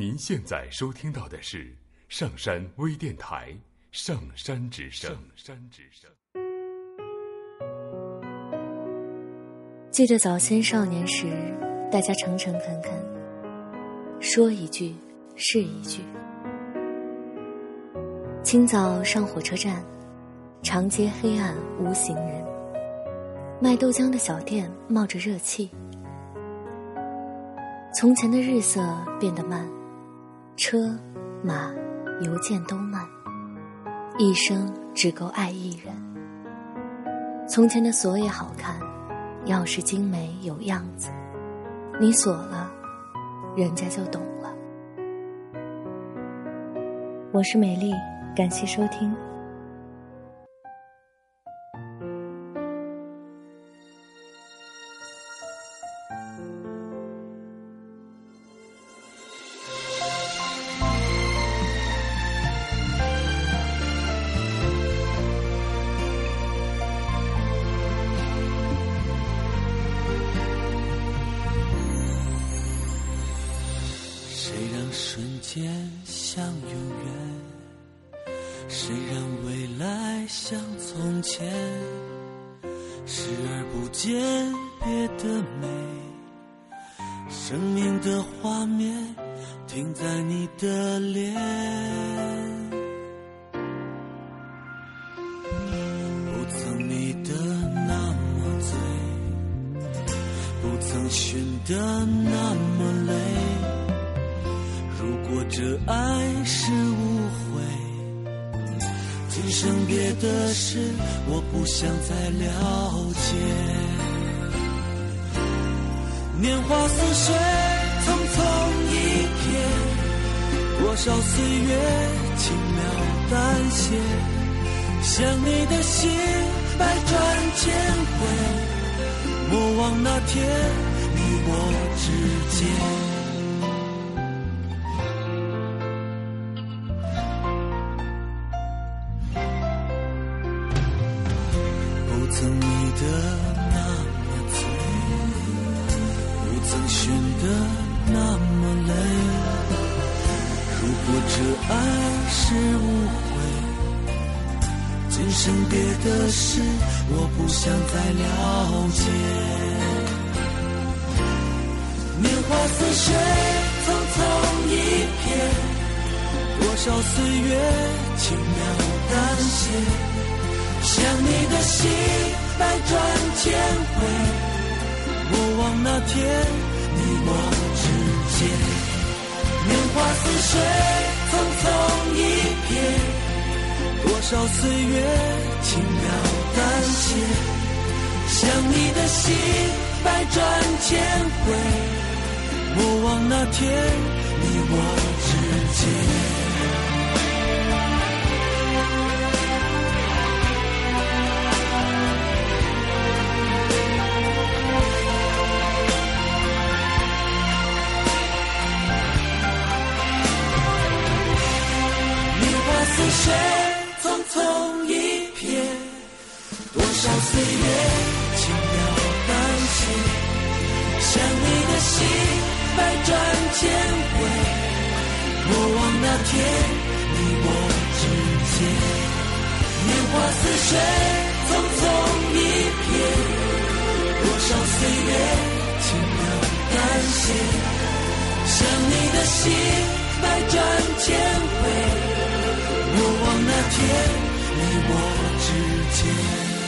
您现在收听到的是上山微电台《上山之声》。上山之声。记得早先少年时，大家诚诚恳恳，说一句是一句。清早上火车站，长街黑暗无行人，卖豆浆的小店冒着热气。从前的日色变得慢，车、马、邮件都慢，一生只够爱一人。从前的锁也好看，钥匙精美有样子，你锁了，人家就懂了。我是美丽，感谢收听。间像永远，谁让未来像从前？视而不见别的美，生命的画面停在你的脸。不曾迷得那么醉，不曾寻得那么累。如果这爱是误会，今生别的事我不想再了解。年华似水，匆匆一瞥，多少岁月轻描淡写，想你的心百转千回，莫忘那天你我之间。的那么醉，不曾寻得那么累。如果这爱是误会，今生别的事我不想再了解。年华似水，匆匆一瞥，多少岁月轻描淡写。想你的心百转千回，莫忘那天你我之间。年华似水，匆匆一瞥，多少岁月轻描淡写。想你的心百转千回，莫忘那天水匆匆一瞥，多少岁月轻描淡写。想你的心百转千回，莫忘那天你我之间。年华似水，匆匆一瞥，多少岁月轻描淡写。想你的心百转千回。天，你我之间。